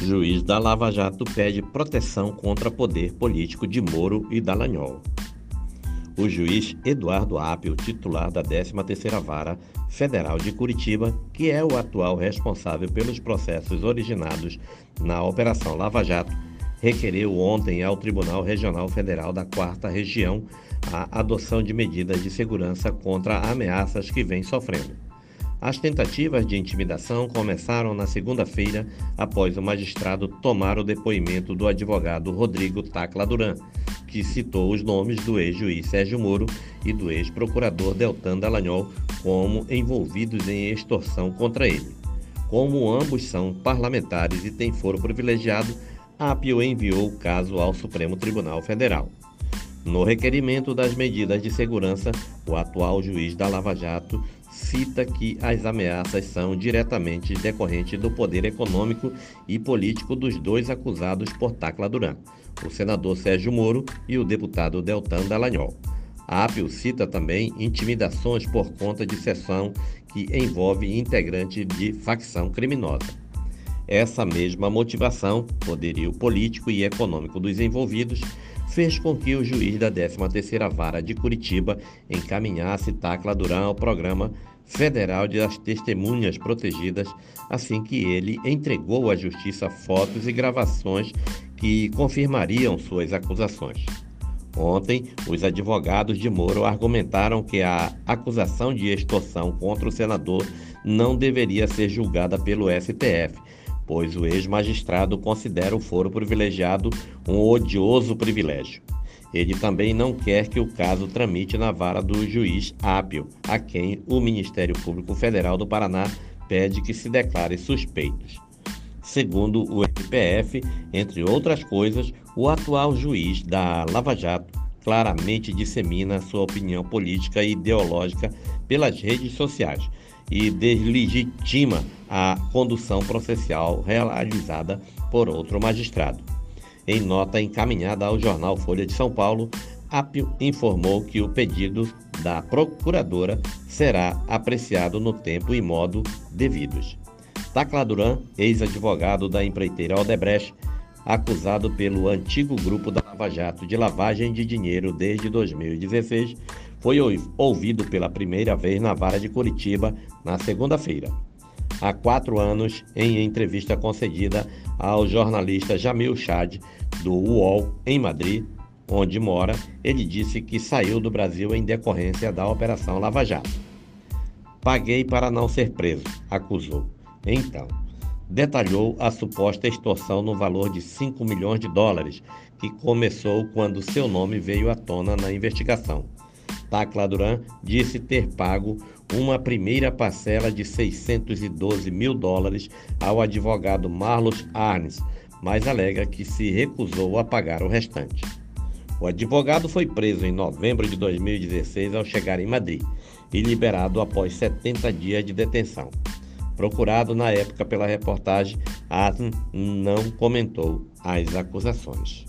Juiz da Lava Jato pede proteção contra poder político de Moro e Dallagnol. O juiz Eduardo Apio, titular da 13ª Vara Federal de Curitiba, que é o atual responsável pelos processos originados na Operação Lava Jato, requereu ontem ao Tribunal Regional Federal da Quarta Região a adoção de medidas de segurança contra ameaças que vem sofrendo. As tentativas de intimidação começaram na segunda-feira, após o magistrado tomar o depoimento do advogado Rodrigo Tacla Duran, que citou os nomes do ex-juiz Sérgio Moro e do ex-procurador Deltan Dallagnol como envolvidos em extorsão contra ele. Como ambos são parlamentares e têm foro privilegiado, APIO enviou o caso ao Supremo Tribunal Federal. No requerimento das medidas de segurança, o atual juiz da Lava Jato cita que as ameaças são diretamente decorrentes do poder econômico e político dos dois acusados por Tacla Duran, o senador Sérgio Moro e o deputado Deltan Dallagnol. A APIO cita também intimidações por conta de sessão que envolve integrante de facção criminosa. Essa mesma motivação, poderio político e econômico dos envolvidos, fez com que o juiz da 13ª Vara de Curitiba encaminhasse Tacla Duran ao programa federal das testemunhas protegidas, assim que ele entregou à justiça fotos e gravações que confirmariam suas acusações. Ontem, os advogados de Moro argumentaram que a acusação de extorsão contra o senador não deveria ser julgada pelo STF, pois o ex-magistrado considera o foro privilegiado um odioso privilégio. Ele também não quer que o caso tramite na vara do juiz Ápio, a quem o Ministério Público Federal do Paraná pede que se declare suspeitos. Segundo o MPF, entre outras coisas, o atual juiz da Lava Jato claramente dissemina sua opinião política e ideológica pelas redes sociais, e deslegitima a condução processual realizada por outro magistrado. Em nota encaminhada ao jornal Folha de São Paulo, Apio informou que o pedido da procuradora será apreciado no tempo e modo devidos. Tacla Duran, ex-advogado da empreiteira Odebrecht, acusado pelo antigo grupo da Lava Jato de lavagem de dinheiro desde 2016, foi ouvido pela primeira vez na vara de Curitiba na segunda-feira. Há quatro anos, em entrevista concedida ao jornalista Jamil Chad, do UOL, em Madrid, onde mora, ele disse que saiu do Brasil em decorrência da Operação Lava Jato. Paguei para não ser preso, acusou. Então, detalhou a suposta extorsão no valor de 5 milhões de dólares, que começou quando seu nome veio à tona na investigação. Tacla Duran disse ter pago uma primeira parcela de 612 mil dólares ao advogado Marlos Arnes, mas alega que se recusou a pagar o restante. O advogado foi preso em novembro de 2016 ao chegar em Madrid e liberado após 70 dias de detenção. Procurado na época pela reportagem, Arnes não comentou as acusações.